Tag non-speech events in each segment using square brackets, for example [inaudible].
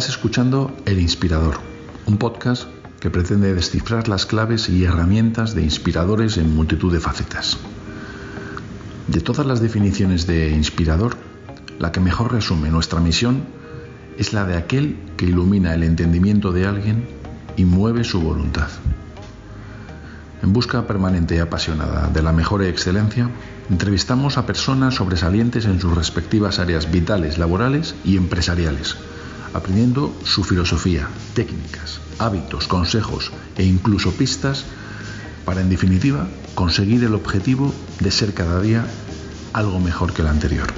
Estás escuchando El Inspirador, un podcast que pretende descifrar las claves y herramientas de inspiradores en multitud de facetas. De todas las definiciones de inspirador, la que mejor resume nuestra misión es la de aquel que ilumina el entendimiento de alguien y mueve su voluntad. En busca permanente y apasionada de la mejor excelencia, entrevistamos a personas sobresalientes en sus respectivas áreas vitales, laborales y empresariales, aprendiendo su filosofía, técnicas, hábitos, consejos e incluso pistas para, en definitiva, conseguir el objetivo de ser cada día algo mejor que el anterior.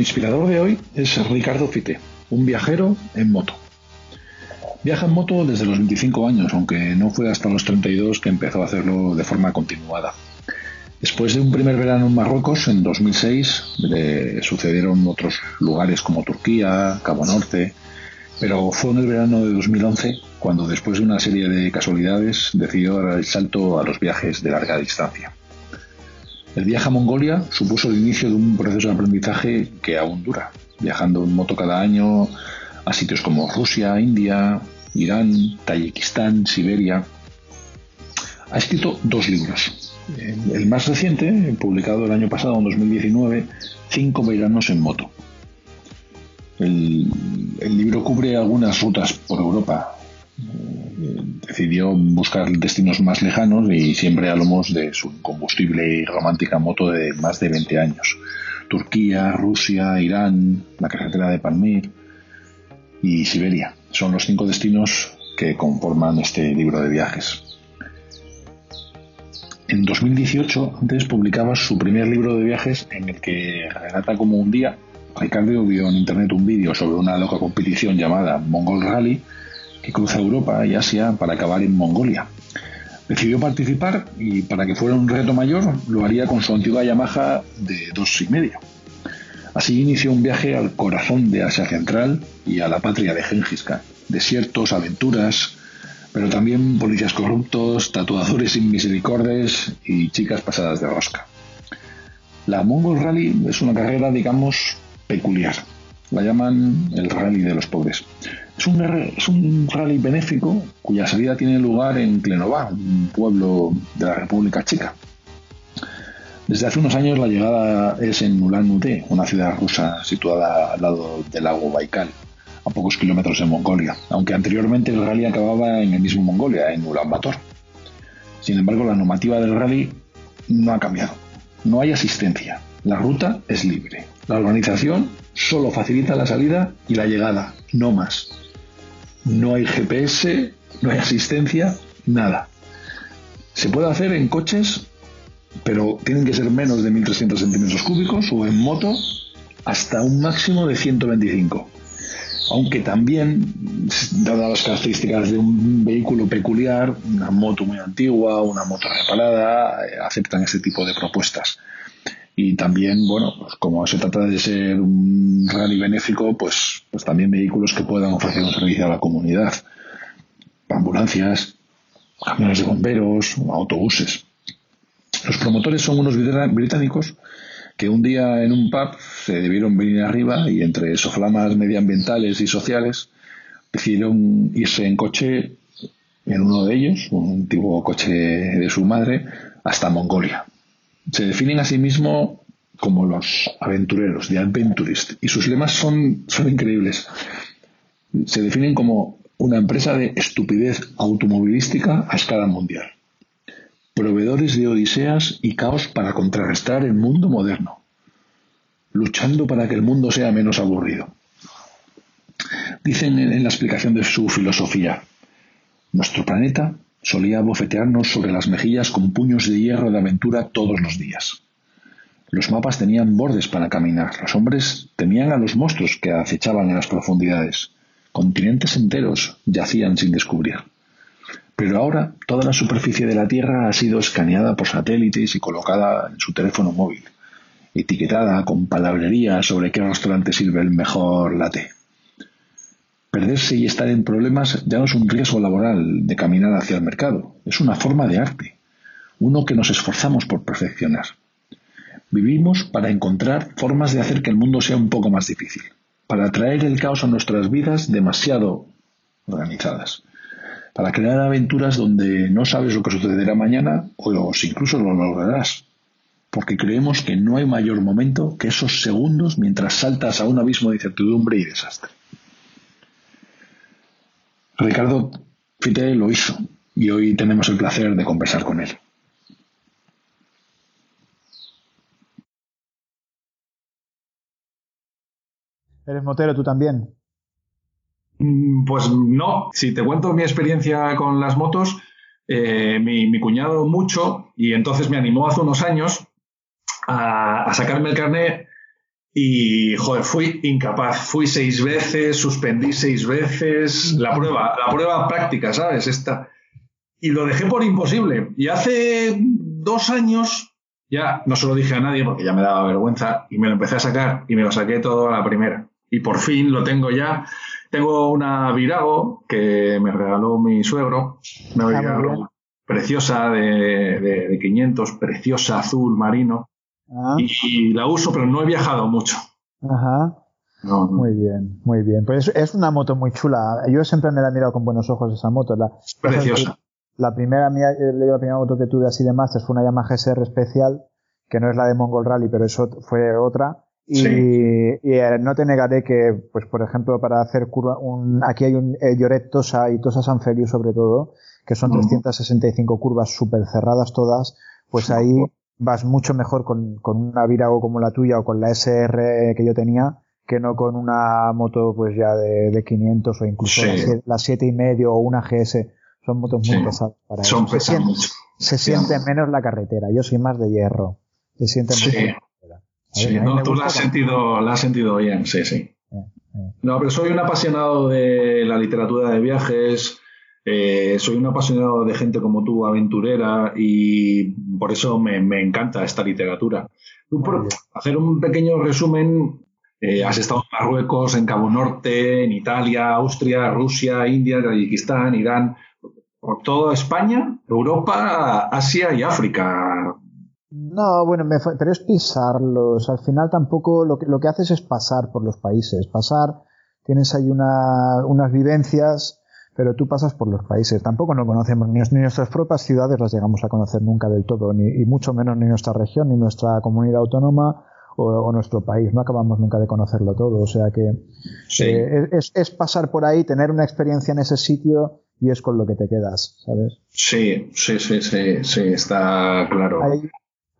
inspirador de hoy es Ricardo Fite, un viajero en moto. Viaja en moto desde los 25 años, aunque no fue hasta los 32 que empezó a hacerlo de forma continuada. Después de un primer verano en Marruecos, en 2006, le sucedieron otros lugares como Turquía, Cabo Norte, pero fue en el verano de 2011 cuando, después de una serie de casualidades, decidió dar el salto a los viajes de larga distancia. El viaje a Mongolia supuso el inicio de un proceso de aprendizaje que aún dura, viajando en moto cada año a sitios como Rusia, India, Irán, Tayikistán, Siberia. Ha escrito dos libros. El más reciente, publicado el año pasado, en 2019, Cinco veranos en moto. El, el libro cubre algunas rutas por Europa, decidió buscar destinos más lejanos y siempre a lomos de su combustible y romántica moto de más de 20 años. Turquía, Rusia, Irán, la carretera de Palmir y Siberia. Son los cinco destinos que conforman este libro de viajes. En 2018, antes publicaba su primer libro de viajes en el que relata como un día Ricardo vio en internet un vídeo sobre una loca competición llamada Mongol Rally que cruza Europa y Asia para acabar en Mongolia. Decidió participar y para que fuera un reto mayor lo haría con su antigua Yamaha de dos y medio. Así inició un viaje al corazón de Asia Central y a la patria de Gengis. Desiertos, aventuras, pero también policías corruptos, tatuadores sin misericordes y chicas pasadas de rosca. La Mongol Rally es una carrera, digamos, peculiar. La llaman el rally de los pobres. Es un, rally benéfico cuya salida tiene lugar en Klenová, un pueblo de la República Checa. Desde hace unos años la llegada es en Ulan-Ude, una ciudad rusa situada al lado del lago Baikal, a pocos kilómetros de Mongolia, aunque anteriormente el rally acababa en el mismo Mongolia, en Ulaanbaatar. Sin embargo, la normativa del rally no ha cambiado. No hay asistencia. La ruta es libre. La organización solo facilita la salida y la llegada, no más no hay GPS, no hay asistencia, nada. Se puede hacer en coches, pero tienen que ser menos de 1.300 centímetros cúbicos o en moto hasta un máximo de 125. Aunque también, dadas las características de un vehículo peculiar, una moto muy antigua, una moto reparada, eh, aceptan ese tipo de propuestas. Y también, bueno, pues como se trata de ser un rally benéfico, pues, pues también vehículos que puedan ofrecer un servicio a la comunidad. Ambulancias, camiones de bomberos, autobuses. Los promotores son unos británicos que un día en un pub se debieron venir arriba y entre soflamas medioambientales y sociales decidieron irse en coche en uno de ellos, un antiguo coche de su madre, hasta Mongolia se definen a sí mismos como los aventureros, de adventurist, y sus lemas son, son increíbles. Se definen como una empresa de estupidez automovilística a escala mundial. Proveedores de odiseas y caos para contrarrestar el mundo moderno. Luchando para que el mundo sea menos aburrido. Dicen en la explicación de su filosofía, nuestro planeta Solía bofetearnos sobre las mejillas con puños de hierro de aventura todos los días. Los mapas tenían bordes para caminar. Los hombres temían a los monstruos que acechaban en las profundidades. Continentes enteros yacían sin descubrir. Pero ahora toda la superficie de la Tierra ha sido escaneada por satélites y colocada en su teléfono móvil, etiquetada con palabrería sobre qué restaurante sirve el mejor latte. Perderse y estar en problemas ya no es un riesgo laboral de caminar hacia el mercado, es una forma de arte, uno que nos esforzamos por perfeccionar. Vivimos para encontrar formas de hacer que el mundo sea un poco más difícil, para traer el caos a nuestras vidas demasiado organizadas, para crear aventuras donde no sabes lo que sucederá mañana o incluso lo lograrás, porque creemos que no hay mayor momento que esos segundos mientras saltas a un abismo de incertidumbre y desastre. Ricardo Fite lo hizo y hoy tenemos el placer de conversar con él. ¿Eres motero tú también? Mm, pues no. Si te cuento mi experiencia con las motos, eh, mi, cuñado mucho y entonces me animó hace unos años a, a sacarme el carnet y, joder, fui incapaz. Fui seis veces, suspendí seis veces. La prueba, la prueba práctica, ¿sabes? Esta. Y lo dejé por imposible. Y hace dos años, ya no se lo dije a nadie porque ya me daba vergüenza, y me lo empecé a sacar y me lo saqué todo a la primera. Y por fin lo tengo ya. Tengo una Virago que me regaló mi suegro. Una ah, Virago preciosa de, de, de 500, preciosa, azul, marino. Ah. Y, la uso, pero no he viajado mucho. Ajá. Muy bien, muy bien. Pues es, una moto muy chula. Yo siempre me la he mirado con buenos ojos esa moto. La, Preciosa. La primera, eh, la primera moto que tuve así de Masters fue una Yamaha GSR especial, que no es la de Mongol Rally, pero eso fue otra. Y, eh, no te negaré que, pues por ejemplo, para hacer curva, un, aquí hay un eh, Lloret Tosa y Tosa San Feliu sobre todo, que son 365 curvas súper cerradas todas, pues ahí vas mucho mejor con, con una Virago como la tuya o con la SR que yo tenía que no con una moto pues ya de, de 500 o incluso la, 7 y medio o una GS son motos muy pesadas para son eso. Se, siente, menos la carretera. Yo soy más de hierro. Se siente sí. sí, no, tú la has, sentido, la has sentido bien, sí, sí. Eh, eh. No, pero soy un apasionado de la literatura de viajes, eh, soy un apasionado de gente como tú, aventurera, y por eso me, encanta esta literatura. por hacer un pequeño resumen, eh, has estado en Marruecos, en Cabo Norte, en Italia, Austria, Rusia, India, Tayikistán, Irán, por toda España, Europa, Asia y África. No, bueno, pero es pisarlos. Al final tampoco lo que, lo que haces es pasar por los países. Pasar, tienes ahí unas vivencias pero tú pasas por los países. Tampoco no conocemos ni, nuestras propias ciudades, las llegamos a conocer nunca del todo, ni, y mucho menos ni nuestra región, ni nuestra comunidad autónoma o, nuestro país. No acabamos nunca de conocerlo todo. O sea que eh, es, pasar por ahí, tener una experiencia en ese sitio y es con lo que te quedas, ¿sabes? Sí, sí, sí, sí, sí, está claro. Hay,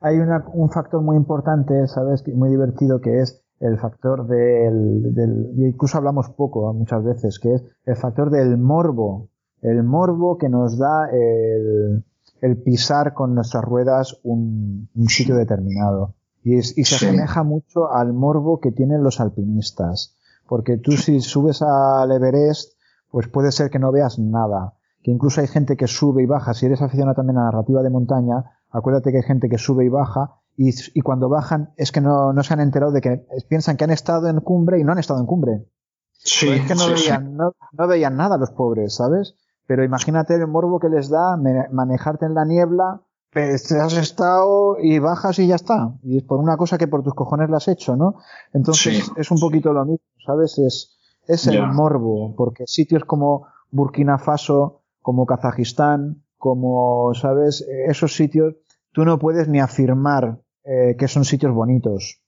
hay un factor muy importante, ¿sabes? Muy divertido que es el factor del, del, incluso hablamos poco muchas veces, que es el factor del morbo, el morbo que nos da el, el pisar con nuestras ruedas un, un sitio determinado. Y, es, y se asemeja mucho al morbo que tienen los alpinistas. Porque tú si subes al Everest, pues puede ser que no veas nada. Que incluso hay gente que sube y baja. Si eres aficionado también a la narrativa de montaña, acuérdate que hay gente que sube y baja y, y, cuando bajan es que no, no, se han enterado de que piensan que han estado en cumbre y no han estado en cumbre. Sí, es que no, veían, no, no, veían nada los pobres, ¿sabes? Pero imagínate el morbo que les da manejarte en la niebla, pues has estado y bajas y ya está. Y es por una cosa que por tus cojones la has hecho, ¿no? Entonces es un poquito lo mismo, ¿sabes? Es, es el morbo, porque sitios como Burkina Faso, como Kazajistán, como, ¿sabes? Esos sitios, tú no puedes ni afirmar eh, que son sitios bonitos,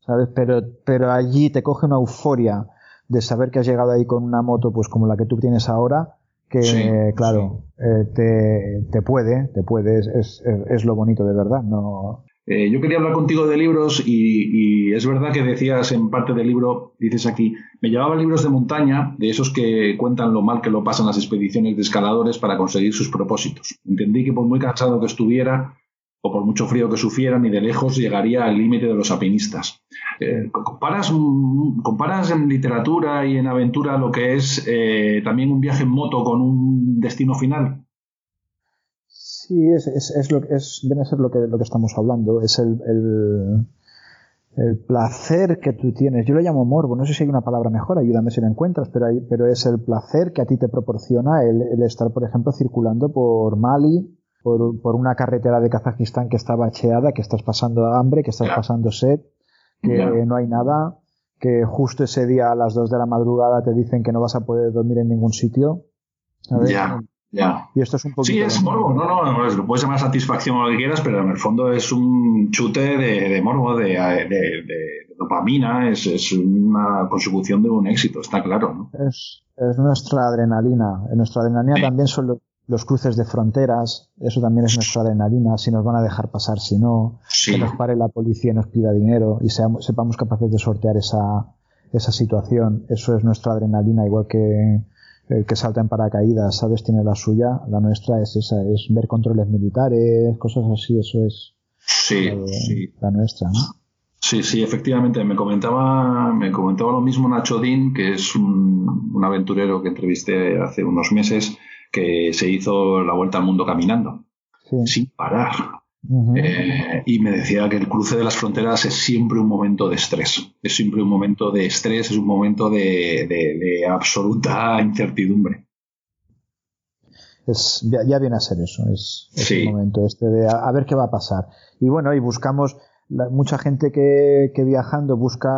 ¿sabes? Pero, pero allí te coge una euforia de saber que has llegado ahí con una moto pues como la que tú tienes ahora, que claro, eh, te, te, puede, te puede, es, es, es, lo bonito de verdad, no... Eh, yo quería hablar contigo de libros y, y, es verdad que decías en parte del libro, dices aquí, me llevaba libros de montaña, de esos que cuentan lo mal que lo pasan las expediciones de escaladores para conseguir sus propósitos. Entendí que por muy cansado que estuviera, o por mucho frío que sufriera, ni de lejos llegaría al límite de los alpinistas. Eh, comparas, comparas, en literatura y en aventura lo que es eh, también un viaje en moto con un destino final? Sí, es, es, es lo, es, viene a ser lo que, lo que estamos hablando. Es el, el el placer que tú tienes, yo lo llamo morbo, no sé si hay una palabra mejor, ayúdame si la encuentras, pero, hay, pero es el placer que a ti te proporciona el, estar, por ejemplo, circulando por Mali, por, por, una carretera de Kazajistán que está bacheada, que estás pasando hambre, que estás pasando sed, que no hay nada, que justo ese día a las 2 de la madrugada te dicen que no vas a poder dormir en ningún sitio. Ya. Ya. Y esto es un Sí, es morbo, no, no, lo puedes llamar satisfacción o lo que quieras, pero en el fondo es un chute de, morbo, de, dopamina, es, es, una consecución de un éxito, está claro, ¿no? Es, es nuestra adrenalina. Nuestra adrenalina también son los, cruces de fronteras, eso también es nuestra adrenalina, si nos van a dejar pasar, si no, que nos pare la policía y nos pida dinero y seamos, sepamos capaces de sortear esa, esa situación, eso es nuestra adrenalina, igual que el que salta en paracaídas, ¿sabes? Tiene la suya, la nuestra es esa, es ver controles militares, cosas así, eso es sí, sí. la nuestra, ¿no? Sí, sí, efectivamente. Me comentaba, me comentaba lo mismo Nacho Dean, que es un, aventurero que entrevisté hace unos meses, que se hizo la vuelta al mundo caminando, sin parar. Eh, y me decía que el cruce de las fronteras es siempre un momento de estrés, es siempre un momento de estrés, es un momento de, absoluta incertidumbre. Es, ya, viene a ser eso, es, el momento este de a, ver qué va a pasar. Y bueno, y buscamos, mucha gente que, que, viajando busca,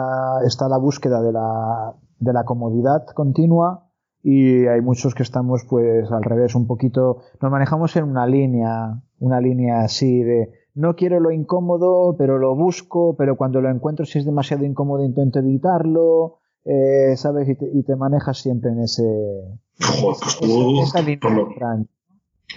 está a la búsqueda de la, de la comodidad continua y hay muchos que estamos pues al revés, un poquito, nos manejamos en una línea, una línea así de no quiero lo incómodo, pero lo busco, pero cuando lo encuentro si es demasiado incómodo intento evitarlo, eh, ¿sabes? Y te, manejas siempre en ese... Joder, lo,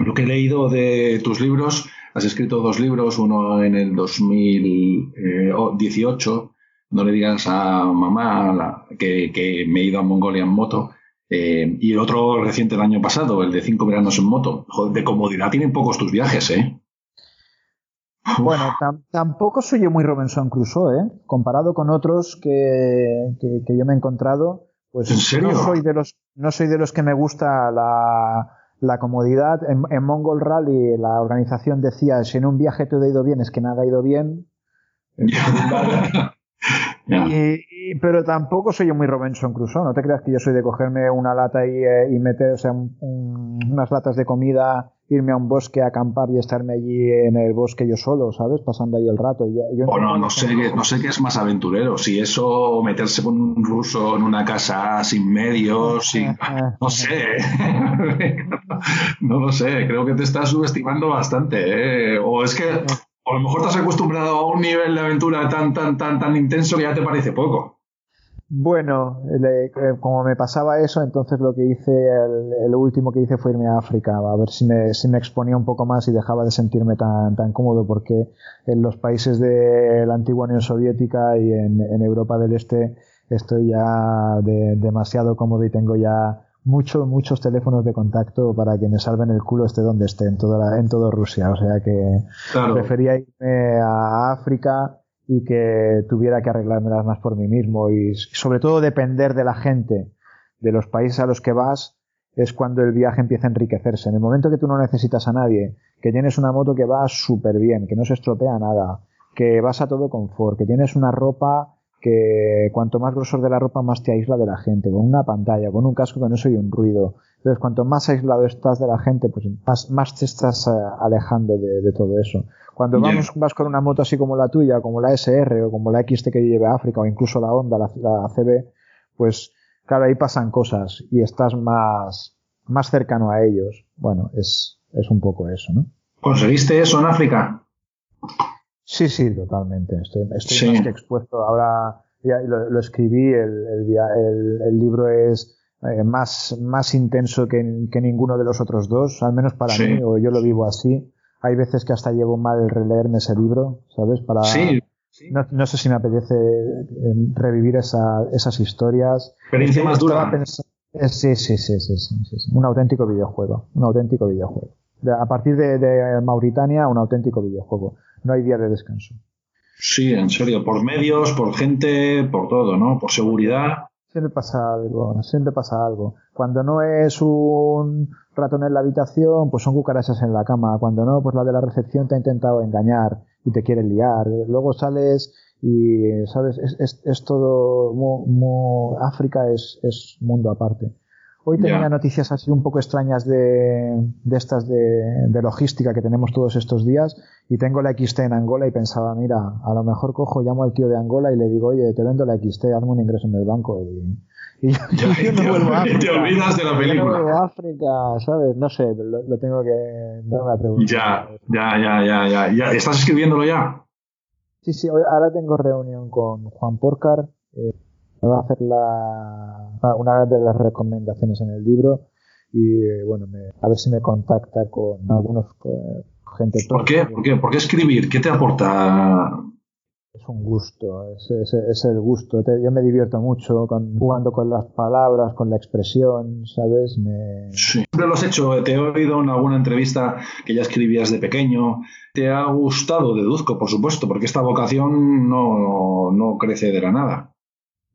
lo que he leído de tus libros, has escrito dos libros, uno en el 2018, no le digas a mamá que, que me he ido a Mongolia en moto, eh, y el otro reciente el año pasado, el de cinco veranos en moto. de comodidad tienen pocos tus viajes, ¿eh? Bueno, tampoco soy yo muy Robinson Crusoe, ¿eh? Comparado con otros que, yo me he encontrado, pues no soy de los no soy de los que me gusta la, comodidad. En, en, Mongol Rally la organización decía si en un viaje todo ha ido bien es que nada ha ido bien. [laughs] Y, pero tampoco soy yo muy Robinson Crusoe. No te creas que yo soy de cogerme una lata y, eh, y meter o sea, unas latas de comida, irme a un bosque a acampar y estarme allí en el bosque yo solo, ¿sabes? Pasando ahí el rato. Yo bueno, no sé, qué, no sé qué es más aventurero. Si eso o meterse con un ruso en una casa sin medios, sin... [laughs] no sé. [laughs] no lo sé. Creo que te estás subestimando bastante. ¿eh? O es que a lo mejor te has acostumbrado a un nivel de aventura tan, tan, tan, tan intenso que ya te parece poco. Bueno, eh, como me pasaba eso, entonces lo que hice, el, último que hice fue irme a África, a ver si me, si me exponía un poco más y dejaba de sentirme tan, tan cómodo, porque en los países de la antigua Unión Soviética y en, Europa del Este estoy ya demasiado cómodo y tengo ya muchos, muchos teléfonos de contacto para que me salven el culo esté donde esté, en toda, en todo Rusia. O sea que prefería irme a África y que tuviera que arreglármelas más por mí mismo y sobre todo depender de la gente, de los países a los que vas, es cuando el viaje empieza a enriquecerse. En el momento que tú no necesitas a nadie, que tienes una moto que va súper bien, que no se estropea nada, que vas a todo confort, que tienes una ropa que cuanto más grosor de la ropa más te aísla de la gente, con una pantalla, con un casco que no soy un ruido. Entonces, cuanto más aislado estás de la gente, pues más, te estás eh, alejando de, todo eso. Cuando vamos, vas con una moto así como la tuya, como la SR o como la XT que lleve a África o incluso la Honda, la, CB, pues claro, ahí pasan cosas y estás más, más cercano a ellos. Bueno, es, es un poco eso, ¿no? ¿Conseguiste eso en África? Sí, sí, totalmente. Estoy, estoy más que expuesto. Ahora ya lo, escribí, el, el, el, libro es eh, más, más intenso que, que, ninguno de los otros dos, al menos para mí, o yo lo vivo así. Hay veces que hasta llevo mal el releerme ese libro, ¿sabes? Para, sí. No, no, sé si me apetece eh, revivir esa, esas historias. Experiencia más dura. Eh, sí, sí, sí, sí, sí, sí, Un auténtico videojuego. Un auténtico videojuego. a partir de, de Mauritania, un auténtico videojuego no hay día de descanso. Sí, en serio, por medios, por gente, por todo, ¿no? Por seguridad. Siempre pasa algo, siempre pasa algo. Cuando no es un ratón en la habitación, pues son cucarachas en la cama. Cuando no, pues la de la recepción te ha intentado engañar y te quiere liar. Luego sales y, ¿sabes? Es, es, todo, África es, es mundo aparte. Hoy tenía noticias así un poco extrañas de, de estas de, de, logística que tenemos todos estos días y tengo la XT en Angola y pensaba, mira, a lo mejor cojo, llamo al tío de Angola y le digo, oye, te vendo la XT, hazme un ingreso en el banco y, y yo, no vuelvo a África. Te olvidas de la película. No África, ¿sabes? No sé, lo, tengo que... No me ya, ya, ya, ya, ya, ya. ¿Estás escribiéndolo ya? Sí, sí, ahora tengo reunión con Juan Porcar. Eh, va a hacer la, una de las recomendaciones en el libro y bueno, a ver si me contacta con algunos eh, gente. ¿Por qué? ¿Por qué? ¿Por qué escribir? ¿Qué te aporta? Es un gusto, es, es, el gusto. yo me divierto mucho con, jugando con las palabras, con la expresión, ¿sabes? Me... Sí. Siempre lo has hecho. Te he oído en alguna entrevista que ya escribías de pequeño. ¿Te ha gustado? Deduzco, por supuesto, porque esta vocación no, no crece de la nada.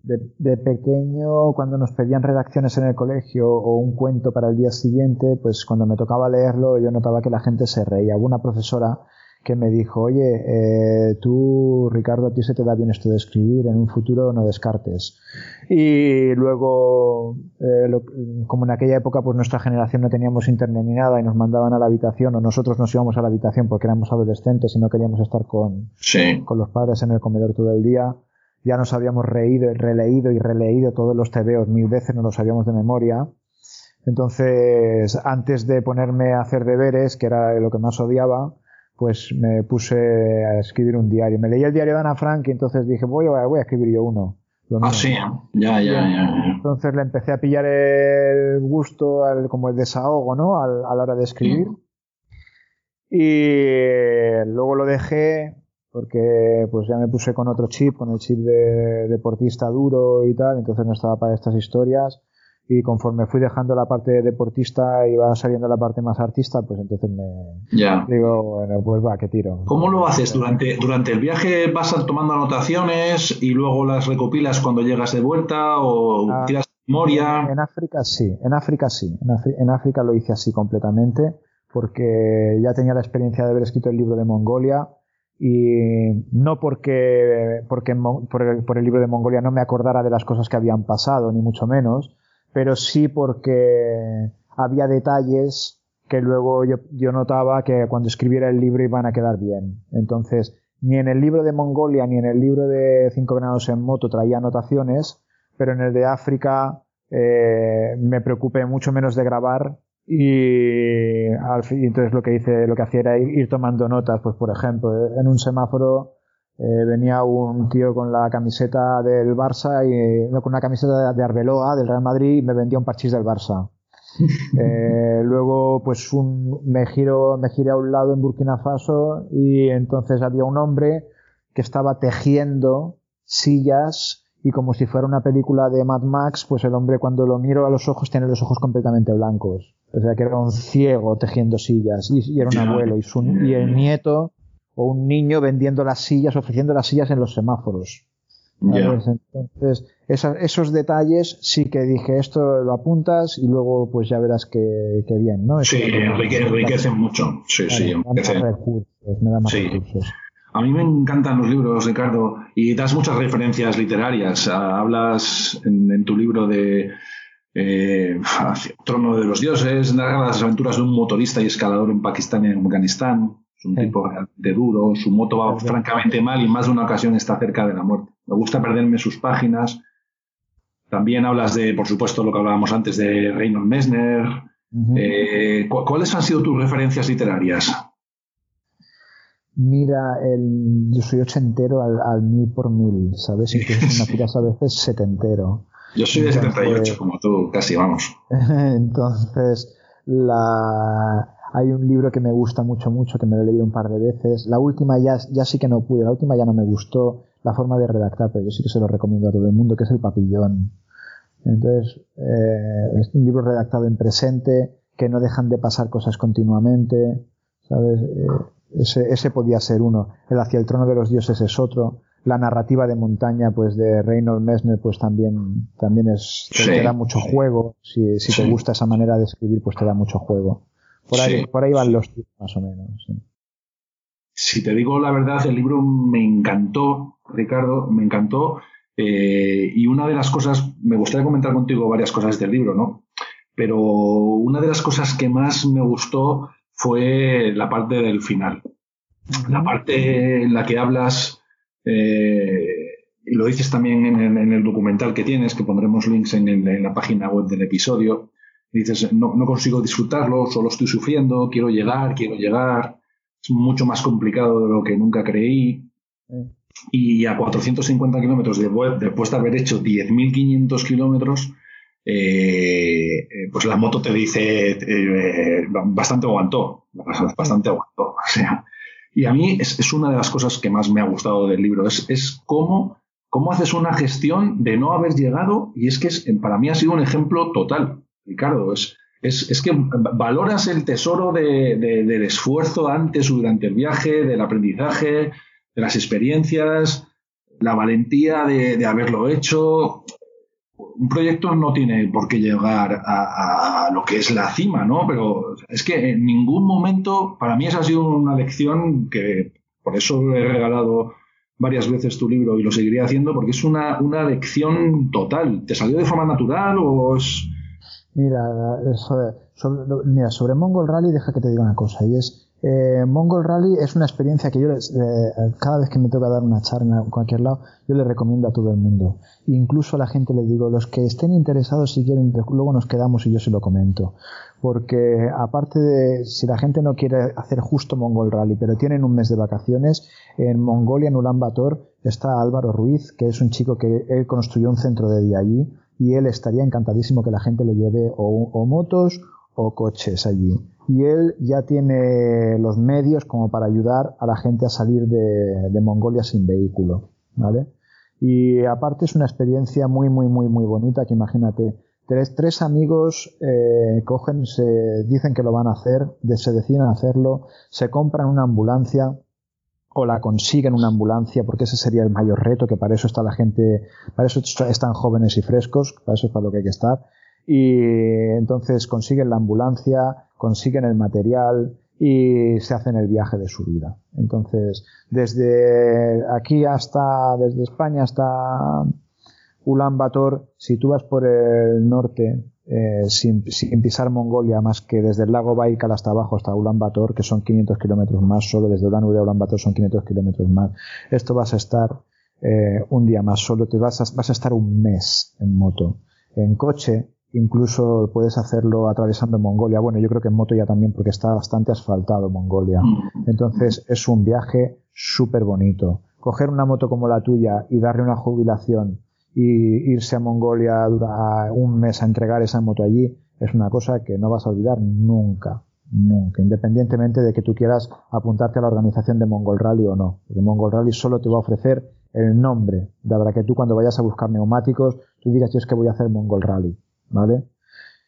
De, pequeño, cuando nos pedían redacciones en el colegio o un cuento para el día siguiente, pues cuando me tocaba leerlo yo notaba que la gente se reía. Hubo una profesora que me dijo, oye, eh, tú, Ricardo, a ti se te da bien esto de escribir, en un futuro no descartes. Y luego, eh, como en aquella época, pues nuestra generación no teníamos internet ni nada y nos mandaban a la habitación o nosotros nos íbamos a la habitación porque éramos adolescentes y no queríamos estar con, con los padres en el comedor todo el día ya nos habíamos reído, releído y releído todos los tebeos mil veces, no los sabíamos de memoria. Entonces, antes de ponerme a hacer deberes, que era lo que más odiaba, pues me puse a escribir un diario. Me leí el diario de Ana Frank y entonces dije, voy, voy a escribir yo uno. Ah, sí, ya, ya, ya, Entonces le empecé a pillar el gusto, como el desahogo, ¿no? A, la hora de escribir. Y luego lo dejé porque pues ya me puse con otro chip, con el chip de deportista duro y tal, entonces no estaba para estas historias y conforme fui dejando la parte deportista y va saliendo la parte más artista, pues entonces me digo, bueno, pues va, que tiro. ¿Cómo lo haces? ¿Durante, durante el viaje vas tomando anotaciones y luego las recopilas cuando llegas de vuelta o ah, tiras memoria? En África sí, en África sí, en, África lo hice así completamente porque ya tenía la experiencia de haber escrito el libro de Mongolia, y no porque, porque por, el, libro de Mongolia no me acordara de las cosas que habían pasado, ni mucho menos, pero sí porque había detalles que luego yo, yo notaba que cuando escribiera el libro iban a quedar bien. Entonces, ni en el libro de Mongolia ni en el libro de Cinco grados en moto traía anotaciones, pero en el de África eh, me preocupé mucho menos de grabar y, al, entonces lo que hice, lo que hacía era ir, tomando notas, pues por ejemplo, en un semáforo eh, venía un tío con la camiseta del Barça y no, con una camiseta de Arbeloa del Real Madrid y me vendía un parchís del Barça. [laughs] Eh, luego, pues un, me giro, me giré a un lado en Burkina Faso y entonces había un hombre que estaba tejiendo sillas y como si fuera una película de Mad Max, pues el hombre cuando lo miro a los ojos tiene los ojos completamente blancos. O sea, que era un ciego tejiendo sillas y, era un abuelo y, su, y el nieto o un niño vendiendo las sillas, ofreciendo las sillas en los semáforos. Entonces, esos detalles sí que dije, esto lo apuntas y luego pues ya verás que, bien, ¿no? sí, enriquecen mucho. Sí, sí. Me da más recursos, me da más recursos. A mí me encantan los libros, Ricardo, y das muchas referencias literarias. Ah, hablas en, tu libro de eh, [laughs] Trono de los Dioses, narra las aventuras de un motorista y escalador en Pakistán y en Afganistán. Es un tipo de duro, su moto va francamente mal y más de una ocasión está cerca de la muerte. Me gusta perderme sus páginas. También hablas de, por supuesto, lo que hablábamos antes de Reynold Messner. Eh, ¿Cuáles han sido tus referencias literarias? Mira, el, yo soy ochentero al, al mil por mil, ¿sabes? [laughs] Incluso una tiras a veces setentero. Yo soy de 78, como tú, casi, vamos. [laughs] Entonces, la... hay un libro que me gusta mucho, mucho, que me lo he leído un par de veces. La última ya, ya sí que no pude, la última ya no me gustó la forma de redactar, pero yo sí que se lo recomiendo a todo el mundo, que es El Papillón. Entonces, eh, es un libro redactado en presente, que no dejan de pasar cosas continuamente, ¿sabes? Eh, ese, ese podía ser uno. El hacia el trono de los dioses es otro. La narrativa de montaña pues de Reynold Messner pues también también es te, da mucho juego. Si, si te gusta esa manera de escribir pues te da mucho juego. Por ahí por ahí van los tiros más o menos si te digo la verdad el libro me encantó Ricardo me encantó eh, y una de las cosas me gustaría comentar contigo varias cosas del libro no pero una de las cosas que más me gustó fue la parte del final. La parte en la que hablas eh, y lo dices también en, el documental que tienes, que pondremos links en, la página web del episodio. Dices, no, consigo disfrutarlo, solo estoy sufriendo, quiero llegar, quiero llegar. Es mucho más complicado de lo que nunca creí. Y a 450 kilómetros después de haber hecho 10.500 kilómetros, eh, eh, pues la moto te dice bastante aguantó, bastante aguantó. [laughs] O sea, y a mí es, una de las cosas que más me ha gustado del libro, es, es cómo, cómo haces una gestión de no haber llegado, y es que para mí ha sido un ejemplo total, Ricardo, es, es, que valoras el tesoro del esfuerzo antes o durante el viaje, del aprendizaje, de las experiencias, la valentía de, de haberlo hecho un proyecto no tiene por qué llegar a, lo que es la cima, ¿no? Pero es que en ningún momento, para mí esa ha sido una lección que por eso he regalado varias veces tu libro y lo seguiré haciendo porque es una, una lección total. ¿Te salió de forma natural o es...? Mira, sobre, mira, sobre Mongol Rally deja que te diga una cosa y es eh, Mongol Rally es una experiencia que yo les, eh, cada vez que me toca dar una charla en cualquier lado, yo le recomiendo a todo el mundo. Incluso a la gente le digo, los que estén interesados, si quieren, luego nos quedamos y yo se lo comento. Porque aparte de, si la gente no quiere hacer justo Mongol Rally, pero tienen un mes de vacaciones, en Mongolia, en Ulan Bator, está Álvaro Ruiz, que es un chico que él construyó un centro de día allí, y él estaría encantadísimo que la gente le lleve o motos o coches allí y él ya tiene los medios como para ayudar a la gente a salir de, Mongolia sin vehículo, ¿vale? Y aparte es una experiencia muy, muy, muy, muy bonita que imagínate, tres, tres amigos eh, cogen, se dicen que lo van a hacer, se deciden a hacerlo, se compran una ambulancia o la consiguen una ambulancia, porque ese sería el mayor reto, que para eso está la gente, para eso están jóvenes y frescos, para eso es para lo que hay que estar. Y entonces consiguen la ambulancia, consiguen el material y se hacen el viaje de su vida. Entonces, desde aquí hasta, desde España hasta Ulan Bator, si tú vas por el norte, eh, sin, pisar Mongolia, más que desde el lago Baikal hasta abajo, hasta Ulan Bator, que son 500 kilómetros más, solo desde Ulan Ude a Ulan Bator son 500 kilómetros más. Esto vas a estar eh, un día más, solo te vas vas a estar un mes en moto. En coche, Incluso puedes hacerlo atravesando Mongolia. Bueno, yo creo que en moto ya también porque está bastante asfaltado Mongolia. Mm. Entonces es un viaje súper bonito. Coger una moto como la tuya y darle una jubilación y irse a Mongolia durante un mes a entregar esa moto allí es una cosa que no vas a olvidar nunca, nunca, independientemente de que tú quieras apuntarte a la organización de Mongol Rally o no. Porque Mongol Rally solo te va a ofrecer el nombre, de verdad que tú cuando vayas a buscar neumáticos, tú digas yo es que voy a hacer Mongol Rally ¿vale?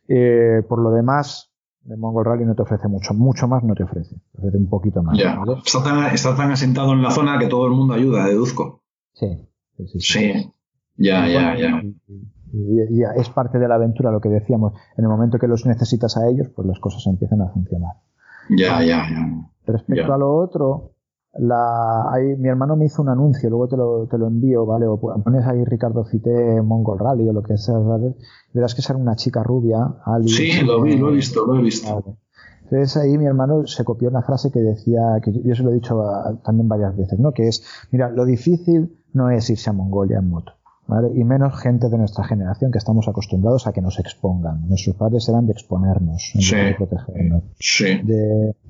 Eh, por lo demás, el Mongol Rally no te ofrece mucho, mucho más no te ofrece, te ofrece un poquito más. Está, tan, asentado en la zona que todo el mundo ayuda, deduzco. Sí, sí, sí. ya, ya, ya. Y, es parte de la aventura lo que decíamos. En el momento que los necesitas a ellos, pues las cosas empiezan a funcionar. Ya, ya, ya. Respecto a lo otro, la, ahí, mi hermano me hizo un anuncio, luego te lo, te lo envío, ¿vale? O pones ahí Ricardo Cité Mongol Rally o lo que sea, ¿vale? Verás que sale una chica rubia, Ali. Sí, lo vi, lo he visto, lo he visto. Entonces ahí mi hermano se copió una frase que decía, que yo se lo he didicho también varias veces, ¿no? Que es, mira, lo difícil no es irse a Mongolia en moto. Y menos gente de nuestra generación que estamos acostumbrados a que nos expongan. Nuestros padres eran de exponernos, de protegernos.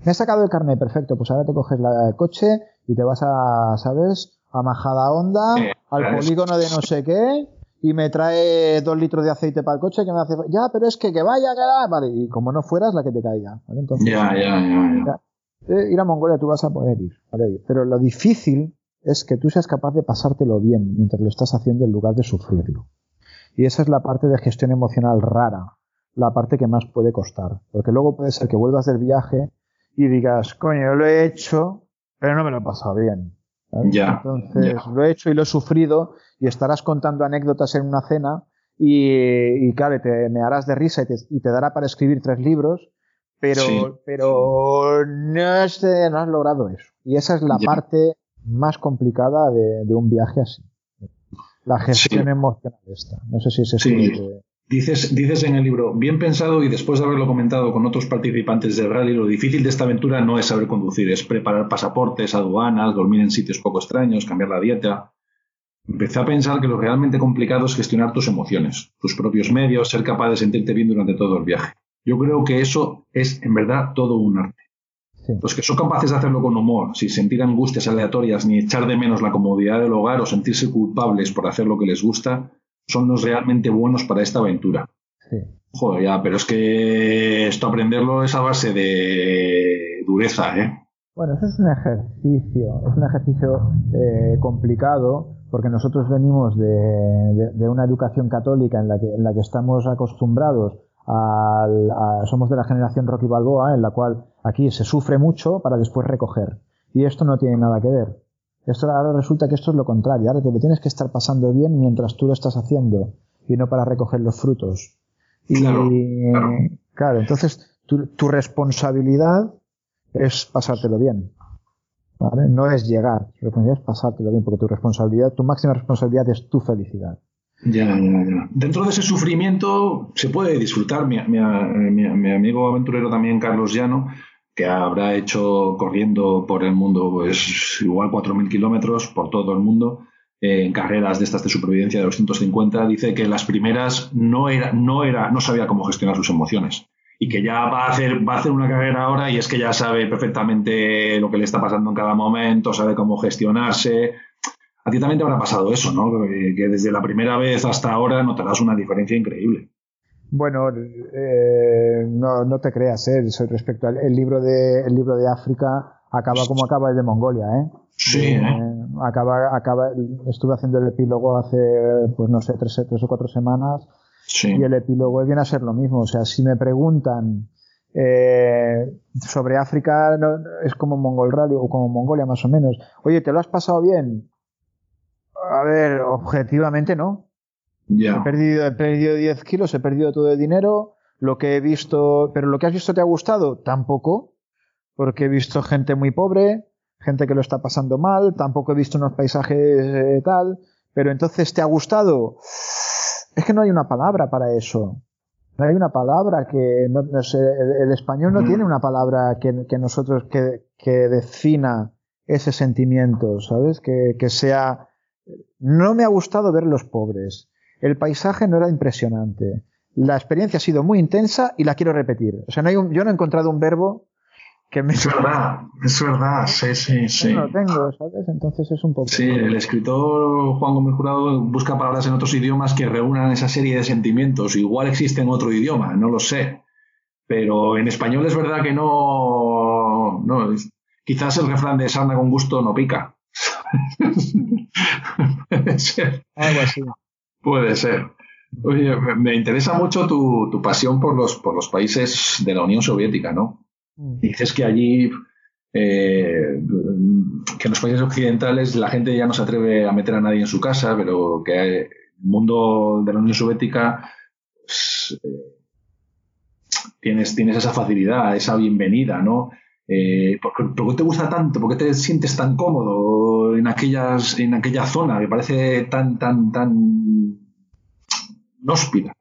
Me he sacado el carnet, perfecto, pues ahora te coges la, el coche y te vas a, ¿sabes? A Majada Honda, al polígono de no sé qué, y me trae dos litros de aceite para el coche que me hace ya pero es que que vaya que va vale. Y como no fueras la que te caiga entonces ya, ya, ya, eh, ir a Mongolia tú vas a poder ir ¿vale? pero lo difícil es que tú seas capaz de pasártelo bien mientras lo estás haciendo en lugar de sufrirlo. Y esa es la parte de gestión emocional rara, la parte que más puede costar. Porque luego puede ser que vuelvas del viaje y digas, coño, yo lo he hecho, pero no me lo he pasado bien. Ya, Entonces, lo he hecho y lo he sufrido y estarás contando anécdotas en una cena y, claro, te, me harás de risa y te, dará para escribir tres libros, pero, pero no, has, no, has, logrado eso. Y esa es la parte más complicada de, un viaje así. La gestión emocional esta. No sé si es eso. Dices, dices en el libro, bien pensado y después de haberlo comentado con otros participantes del rally, lo difícil de esta aventura no es saber conducir, es preparar pasaportes, aduanas, dormir en sitios poco extraños, cambiar la dieta. Empecé a pensar que lo realmente complicado es gestionar tus emociones, tus propios medios, ser capaz de sentirte bien durante todo el viaje. Yo creo que eso es en verdad todo un arte. Los que son capaces de hacerlo con humor, sin sentir angustias aleatorias ni echar de menos la comodidad del hogar o sentirse culpables por hacer lo que les gusta, son los realmente buenos para esta aventura. Sí. Joder, ya, pero es que esto aprenderlo es a base de dureza, ¿eh? Bueno, eso es un ejercicio, es un ejercicio eh, complicado porque nosotros venimos de, una educación católica en la que, en la que estamos acostumbrados al, a, somos de la generación Rocky Balboa, en la cual aquí se sufre mucho para después recoger. Y esto no tiene nada que ver. Esto ahora resulta que esto es lo contrario. Ahora te lo tienes que estar pasando bien mientras tú lo estás haciendo y no para recoger los frutos. Y claro, entonces tu, tu, responsabilidad es pasártelo bien. ¿vale? No es llegar, tu responsabilidad es pasártelo bien, porque tu responsabilidad, tu máxima responsabilidad es tu felicidad. Ya, ya, ya. Dentro de ese sufrimiento se puede disfrutar. Mi, mi, mi, mi amigo aventurero también, Carlos Llano, que habrá hecho corriendo por el mundo, pues igual 4.000 kilómetros por todo el mundo, en carreras de estas de supervivencia de 250, dice que las primeras no era, no era, no sabía cómo gestionar sus emociones. Y que ya va a hacer, va a hacer una carrera ahora y es que ya sabe perfectamente lo que le está pasando en cada momento, sabe cómo gestionarse. A ti también te habrá pasado eso, ¿no? Que desde la primera vez hasta ahora notarás una diferencia increíble. Bueno, eh, no, no, te creas, ¿eh? Respecto al el libro de, el libro de África, acaba como acaba el de Mongolia, ¿eh? Sí, ¿eh? ¿eh? acaba, acaba, estuve haciendo el epílogo hace, pues no sé, tres, tres o cuatro semanas. Sí. Y el epílogo viene a ser lo mismo. O sea, si me preguntan eh, sobre África, no, es como Mongol Rally o como Mongolia más o menos. Oye, ¿te lo has pasado bien? A ver, objetivamente no. He, perdido, he perdido 10 kilos, he perdido todo el dinero. Lo que he visto, pero lo que has visto te ha gustado, tampoco, porque he visto gente muy pobre, gente que lo está pasando mal, tampoco he visto unos paisajes eh, tal, pero entonces te ha gustado. Es que no hay una palabra para eso. No hay una palabra que no, sé, el, español no mm. tiene una palabra que, que nosotros que, que, defina ese sentimiento, ¿sabes? Que, que sea no me ha gustado ver los pobres. El paisaje no era impresionante. La experiencia ha sido muy intensa y la quiero repetir. O sea, no hay un, yo no he encontrado un verbo que me... Es verdad, es verdad, sí, sí, sí. No lo tengo, ¿sabes? Entonces es un poco... Sí, el escritor Juan Gómez Jurado busca palabras en otros idiomas que reúnan esa serie de sentimientos. Igual existe en otro idioma, no lo sé. Pero en español es verdad que no... no quizás el refrán de sarna con gusto no pica. [laughs] Puede ser. Algo así. Puede ser. Oye, me interesa mucho tu, tu, pasión por los, por los países de la Unión Soviética, ¿no? Mm. Dices que allí, eh, que en los países occidentales la gente ya no se atreve a meter a nadie en su casa, pero que el mundo de la Unión Soviética pues, eh, tienes, tienes esa facilidad, esa bienvenida, ¿no? Eh, ¿por, qué te gusta tanto? ¿Por qué te sientes tan cómodo en, aquellas, en aquella zona que parece tan, tan, tan nóspida?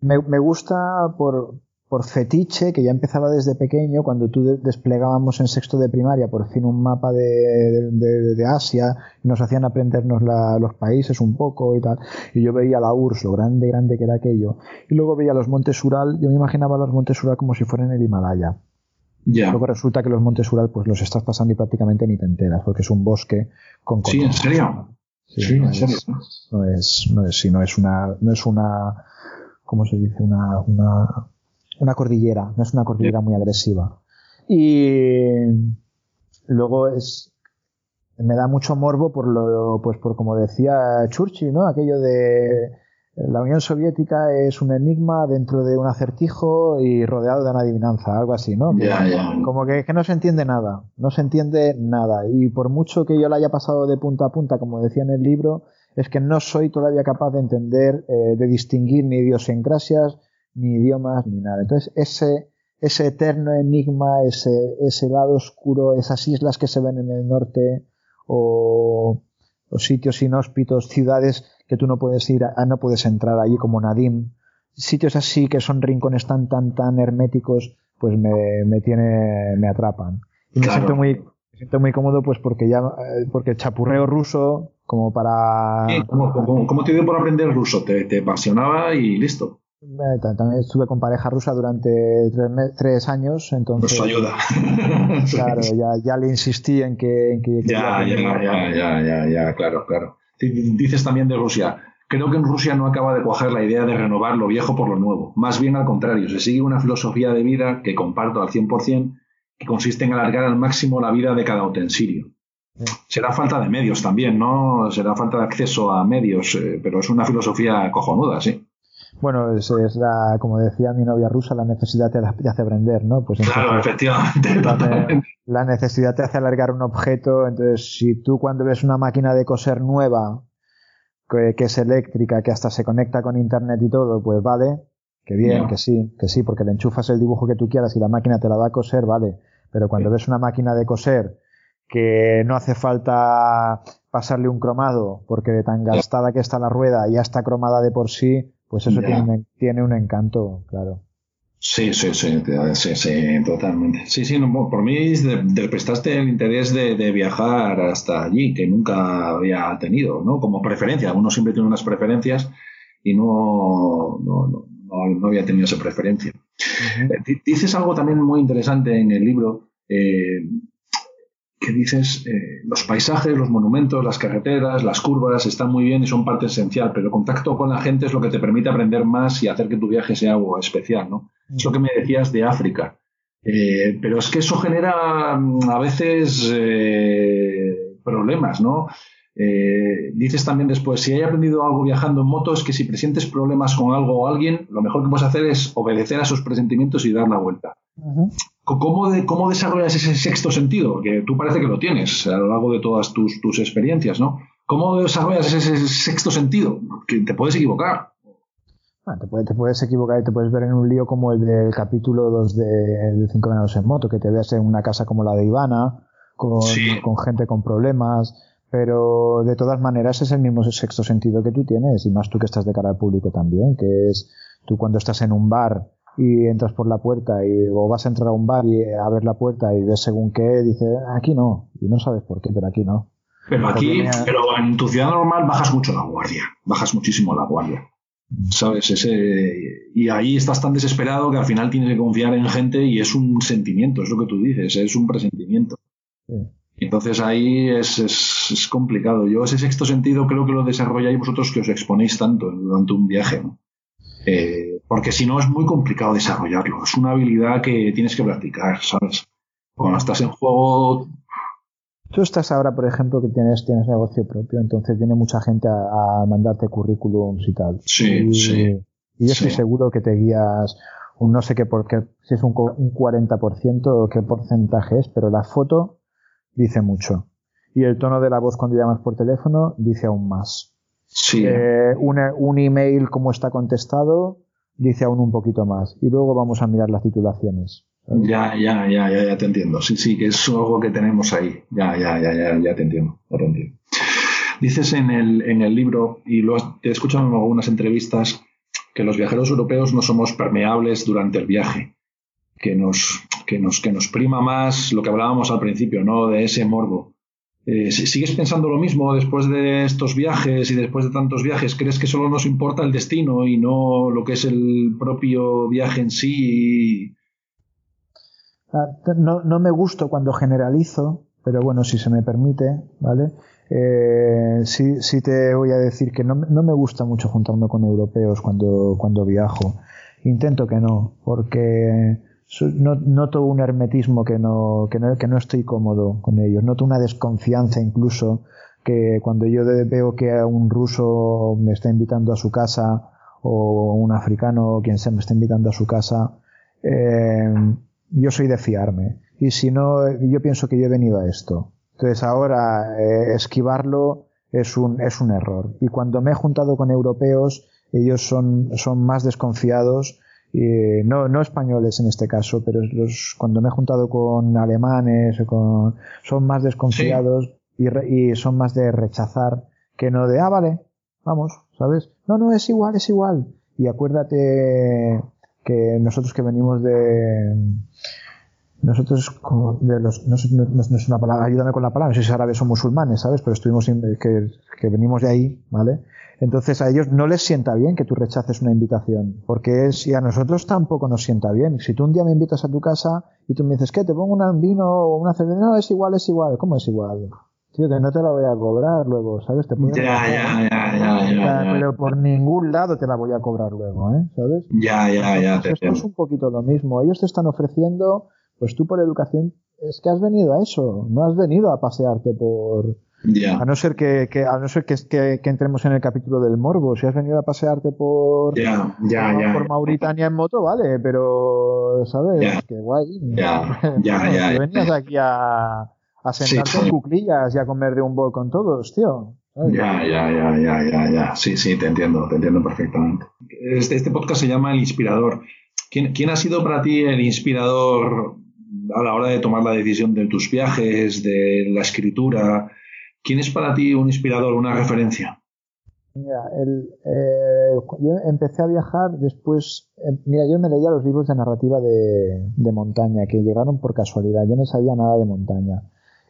Me, gusta por, por fetiche, que ya empezaba desde pequeño, cuando tú desplegábamos en sexto de primaria por fin un mapa de, de, de Asia, nos hacían aprendernos los países un poco y tal, y yo veía la URSS, lo grande, grande que era aquello, y luego veía los montes Ural, yo me imaginaba los montes Ural como si fueran el Himalaya. Luego resulta que los montes Ural pues los estás pasando y prácticamente ni te enteras, porque es un bosque con Sí, ¿en serio? Sí, no, es, no es, no es, no es una, no es una, ¿cómo se dice? Una, una, una cordillera, no es una cordillera muy agresiva. Y luego es, me da mucho morbo por lo, pues por como decía Churchill, ¿no? Aquello de la Unión Soviética es un enigma dentro de un acertijo y rodeado de una adivinanza, algo así, ¿no? Como que, no se entiende nada, no se entiende nada. Y por mucho que yo la haya pasado de punta a punta, como decía en el libro, es que no soy todavía capaz de entender, eh, de distinguir ni idiosincrasias, ni idiomas, ni nada. Entonces, ese, ese eterno enigma, ese, ese lado oscuro, esas islas que se ven en el norte, o, o sitios inhóspitos, ciudades que tú no puedes ir, a, no puedes entrar allí como Nadim. Sitios así que son rincones tan, tan, tan herméticos, pues me, me tiene, me atrapan. Y me siento muy, me siento muy cómodo pues porque ya, eh, porque chapurreo ruso como para... ¿Cómo, te dio por aprender ruso? ¿Te, te apasionaba y listo? Eh, también estuve con pareja rusa durante tres, años, entonces. Nos ayuda. [laughs] claro, ya, ya, le insistí en que. En que ya, ya, ya, ya, ya, ya, claro, claro. Dices también de Rusia. Creo que en Rusia no acaba de coger la idea de renovar lo viejo por lo nuevo. Más bien al contrario, se sigue una filosofía de vida que comparto al 100%, que consiste en alargar al máximo la vida de cada utensilio. Será falta de medios también, ¿no? Será falta de acceso a medios, eh, pero es una filosofía cojonuda, sí. Bueno, es, es, la, como decía mi novia rusa, la necesidad te, hace aprender, ¿no? Pues claro, efectivamente. [laughs] La, necesidad te hace alargar un objeto, entonces si tú cuando ves una máquina de coser nueva, que, es eléctrica, que hasta se conecta con internet y todo, pues vale, que bien, que sí, que sí, porque le enchufas el dibujo que tú quieras y la máquina te la va a coser, vale. Pero cuando ves una máquina de coser que no hace falta pasarle un cromado, porque de tan gastada que está la rueda ya está cromada de por sí, pues eso tiene un, encanto, claro. Sí, sí, sí, sí, sí, totalmente. Sí, sí, por mí te prestaste el interés de, viajar hasta allí, que nunca había tenido, ¿no? Como preferencia. Uno siempre tiene unas preferencias y no, no, no, había tenido esa preferencia. Eh, dices algo también muy interesante en el libro, eh, que dices, eh, los paisajes, los monumentos, las carreteras, las curvas están muy bien y son parte esencial, pero el contacto con la gente es lo que te permite aprender más y hacer que tu viaje sea algo especial, ¿no? Es lo que me decías de África. Eh, pero es que eso genera mm, a veces eh, problemas, ¿no? dices también después, si hay aprendido algo viajando en moto, es que si presentes problemas con algo o alguien, lo mejor que puedes hacer es obedecer a esos presentimientos y dar la vuelta. ¿Cómo, de, ¿Cómo desarrollas ese sexto sentido? Que tú parece que lo tienes a lo largo de todas tus, tus experiencias, ¿no? ¿Cómo desarrollas ese sexto sentido? Que te puedes equivocar. Ah, te, puedes, te, puedes, equivocar y te puedes ver en un lío como el del capítulo 2 de, 5 grados en moto, que te veas en una casa como la de Ivana, con, con gente con problemas, pero de todas maneras es el mismo sexto sentido que tú tienes, y más tú que estás de cara al público también, que es tú cuando estás en un bar y entras por la puerta y o vas a entrar a un bar y a ver la puerta y ves según qué, dices, aquí no, y no sabes por qué, pero aquí no. Pero aquí, pero en tu ciudad normal bajas mucho la guardia, bajas muchísimo la guardia. ¿Sabes? Ese, y ahí estás tan desesperado que al final tienes que confiar en gente y es un sentimiento, es lo que tú dices, es un presentimiento. entonces ahí es, es, es, complicado. Yo ese sexto sentido creo que lo desarrolláis vosotros que os exponéis tanto durante un viaje. ¿no? Eh, porque si no es muy complicado desarrollarlo. Es una habilidad que tienes que practicar, ¿sabes? Cuando estás en juego. Tú estás ahora, por ejemplo, que tienes, tienes negocio propio, entonces viene mucha gente a, mandarte currículums y tal. Sí, y, sí. Y yo estoy seguro que te guías, un no sé qué, porque si es un, un 40% o qué porcentaje es, pero la foto dice mucho. Y el tono de la voz cuando llamas por teléfono dice aún más. Sí. Eh, un email como está contestado dice aún un poquito más. Y luego vamos a mirar las titulaciones. Ya, ya, ya, ya, ya te entiendo. Sí, sí, que es algo que tenemos ahí. Ya, ya, ya, ya, ya te entiendo. Ya te entiendo. Dices en el, en el libro, y lo te he escuchado en algunas entrevistas, que los viajeros europeos no somos permeables durante el viaje, que nos, que nos, que nos prima más lo que hablábamos al principio, ¿no? De ese morbo. Eh, ¿Sigues pensando lo mismo después de estos viajes y después de tantos viajes? ¿Crees que solo nos importa el destino y no lo que es el propio viaje en sí? Ah, no, me gusto cuando generalizo, pero bueno, si se me permite, ¿vale? Eh, sí, sí te voy a decir que no, no, me gusta mucho juntarme con europeos cuando, cuando viajo. Intento que no, porque noto un hermetismo que no, que no, que no estoy cómodo con ellos, noto una desconfianza incluso que cuando yo veo que un ruso me está invitando a su casa o un africano o quien sea me está invitando a su casa, eh, yo soy de fiarme. Y si no, yo pienso que yo he venido a esto. Entonces ahora eh, esquivarlo es un, es un error. Y cuando me he juntado con europeos, ellos son, son más desconfiados, y no, no españoles en este caso, pero los, cuando me he juntado con alemanes, con, son más desconfiados y, y son más de rechazar que no de, ah, vale, vamos, ¿sabes? No, no, es igual, es igual. Y acuérdate que nosotros que venimos de, nosotros de los, no, es una palabra, ayúdame con la palabra, no sé si árabes o musulmanes, ¿sabes? Pero estuvimos, que, que venimos de ahí, ¿vale? Entonces a ellos no les sienta bien que tú rechaces una invitación, porque es, y a nosotros tampoco nos sienta bien. Si tú un día me invitas a tu casa y tú me dices, ¿qué? ¿Te pongo un vino o una cerveza? No, es igual, es igual. ¿Cómo es igual? Tío, que no te la voy a cobrar luego, ¿sabes? Te ya, ya, ya, ya, ya, Pero por ningún lado te la voy a cobrar luego, ¿eh? ¿Sabes? Ya, ya, ya. esto es un poquito lo mismo. Ellos te están ofreciendo pues tú por educación es que has venido a eso, no has venido a pasearte por... A no ser que, a no ser que, que, entremos en el capítulo del morbo, si has venido a pasearte por, ya, ya, por, Mauritania en moto, vale, pero sabes, qué guay. Ya, ya, [laughs] ya, venías aquí a, a sentarte en cuclillas y a comer de un bol con todos, tío. Ya, ya, ya, ya, ya, ya. Sí, sí, te entiendo, te entiendo perfectamente. Este, este podcast se llama El Inspirador. ¿Quién, ¿Quién ha sido para ti el inspirador a la hora de tomar la decisión de tus viajes, de la escritura? ¿Quién es para ti un inspirador, una referencia? Mira, eh, yo empecé a viajar después. Eh, mira, yo me leía los libros de narrativa de, montaña que llegaron por casualidad. Yo no sabía nada de montaña.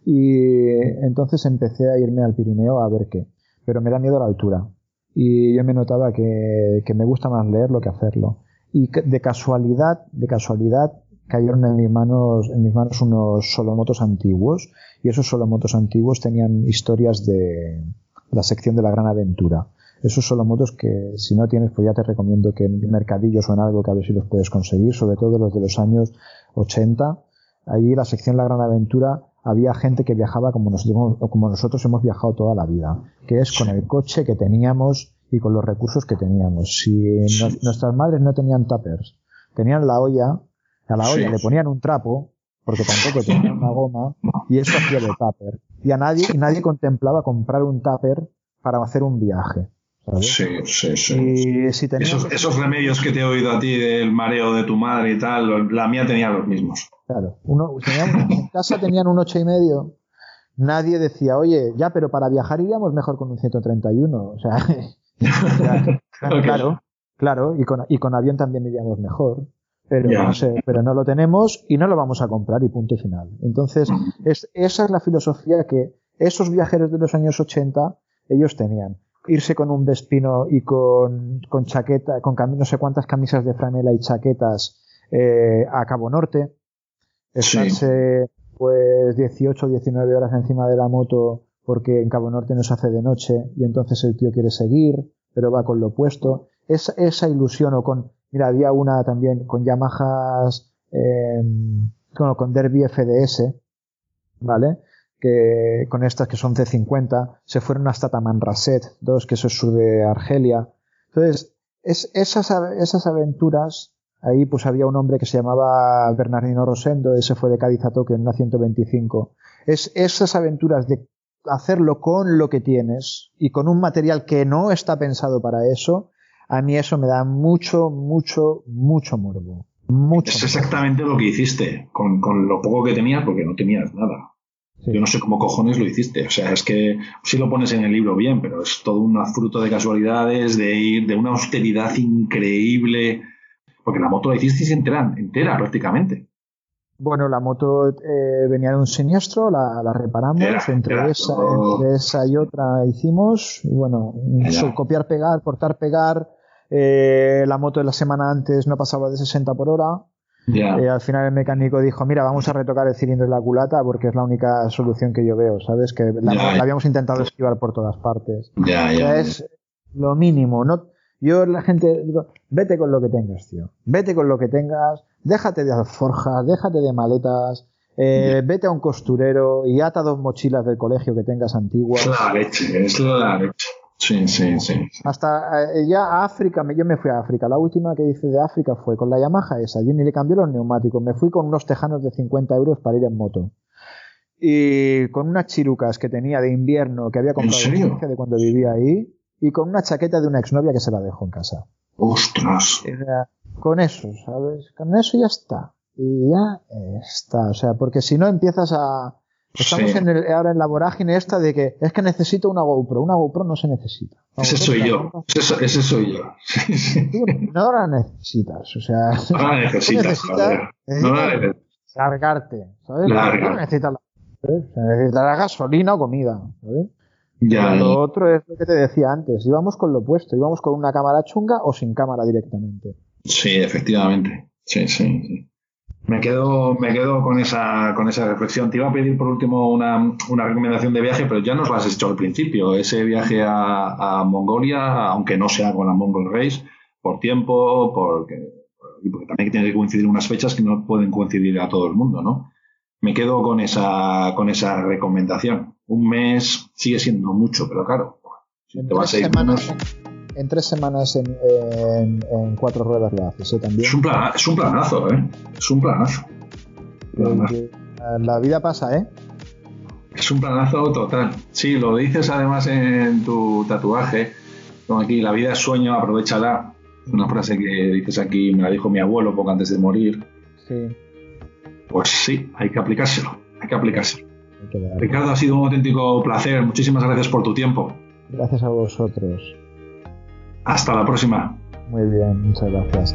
Y entonces empecé a irme al Pirineo a ver qué. Pero me da miedo la altura. Y yo me notaba que, que me gusta más leerlo que hacerlo. Y de casualidad, de casualidad, cayeron en mis manos, en mis manos unos solomotos antiguos y esos solomotos antiguos tenían historias de la sección de la gran aventura. Esos solomotos que si no tienes pues ya te recomiendo que en mercadillos o en algo que a ver si los puedes conseguir, sobre todo los de los años 80. Ahí la sección La Gran Aventura había gente que viajaba como nosotros, como nosotros hemos viajado toda la vida, que es con el coche que teníamos y con los recursos que teníamos. Si nuestras madres no tenían tuppers, tenían la olla a la olla le ponían un trapo, porque tampoco tenían una goma, y eso hacía de tupper. Y a nadie, y nadie contemplaba comprar un tupper para hacer un viaje. Sí, sí, sí. esos, remedios que te he oído a ti del mareo de tu madre y tal, la mía tenía los mismos. Claro. Uno, en casa tenían un ocho y medio. Nadie decía, oye, ya, pero para viajar iríamos mejor con un 131. O sea, [laughs] [laughs] claro, claro, y con, y con avión también iríamos mejor pero no sé, pero no lo tenemos y no lo vamos a comprar y punto final. Entonces, es, esa es la filosofía que esos viajeros de los años 80 ellos tenían. Irse con un Vespino y con, con chaqueta, con no sé cuántas camisas de franela y chaquetas eh, a Cabo Norte, estarse pues 18 o 19 horas encima de la moto porque en Cabo Norte no se hace de noche y entonces el tío quiere seguir, pero va con lo opuesto. Es, esa ilusión o con Mira, había una también con Yamahas, eh, con Derby FDS, ¿vale? Que con estas que son C50, se fueron hasta Tamanrasset, dos, que eso es sur de Argelia. Entonces, es, esas, esas aventuras, ahí pues había un hombre que se llamaba Bernardino Rosendo, ese fue de Cádiz a Tokio en una 125. Es esas aventuras de hacerlo con lo que tienes y con un material que no está pensado para eso, a mí eso me da mucho, mucho, mucho morbo. Mucho es exactamente lo que hiciste, con, lo poco que tenías, porque no tenías nada. Yo no sé cómo cojones lo hiciste. O sea, es que sí lo pones en el libro bien, pero es todo un fruto de casualidades, de ir, de una austeridad increíble. Porque la moto la hiciste entera, entera prácticamente. Bueno, la moto eh, venía de un siniestro, la, reparamos, entre, esa, entre, esa, y otra hicimos, y bueno, copiar, pegar, cortar, pegar, eh, la moto de la semana antes no pasaba de 60 por hora. Eh, al final el mecánico dijo, mira, vamos a retocar el cilindro y la culata porque es la única solución que yo veo, ¿sabes? Que la, habíamos intentado esquivar por todas partes. es lo mínimo. No, yo la gente digo, vete con lo que tengas, tío. Vete con lo que tengas, déjate de alforjas, déjate de maletas. Eh, vete a un costurero y ata dos mochilas del colegio que tengas antiguas. Es la leche, es la leche. Sí, sí, sí. Hasta eh, ya a África, yo me fui a África. La última que hice de África fue con la Yamaha esa. Jenny le cambió los neumáticos. Me fui con unos tejanos de 50 euros para ir en moto. Y con unas chirucas que tenía de invierno que había comprado de cuando vivía ahí. Y con una chaqueta de una exnovia que se la dejó en casa. ¡Ostras! con eso, ¿sabes? Con eso ya está. Y ya está. O sea, porque si no empiezas a Estamos en el, ahora en la vorágine esta de que es que necesito una GoPro. Una GoPro no se necesita. ese soy yo. Ese, soy yo. no la necesitas. O sea, no la [laughs] necesitas. necesitas no la necesitas. Largarte. ¿Sabes? No necesitas la, la gasolina o comida. ¿sabes? Ya, lo otro es lo que te decía antes. Íbamos con lo opuesto. Íbamos con una cámara chunga o sin cámara directamente. Sí, efectivamente. Sí, sí. sí. Me quedo, me quedo con esa, con esa reflexión. Te iba a pedir por último una, una recomendación de viaje, pero ya nos lo has hecho al principio. Ese viaje a, Mongolia, aunque no sea con la Mongol Race, por tiempo, porque, porque también tiene que coincidir unas fechas que no pueden coincidir a todo el mundo, ¿no? Me quedo con esa, con esa recomendación. Un mes sigue siendo mucho, pero claro, si te vas a ir en tres semanas en, en, cuatro ruedas lo haces, ¿eh? También. Es un, es un planazo, ¿eh? Es un planazo. La vida pasa, ¿eh? Es un planazo total. Sí, lo dices además en tu tatuaje. Como aquí, la vida es sueño, aprovechala. Una frase que dices aquí, me la dijo mi abuelo poco antes de morir. Sí. Pues sí, hay que aplicárselo. Hay que aplicárselo. Ricardo, ha sido un auténtico placer. Muchísimas gracias por tu tiempo. Gracias a vosotros. Hasta la próxima. Muy bien, muchas gracias.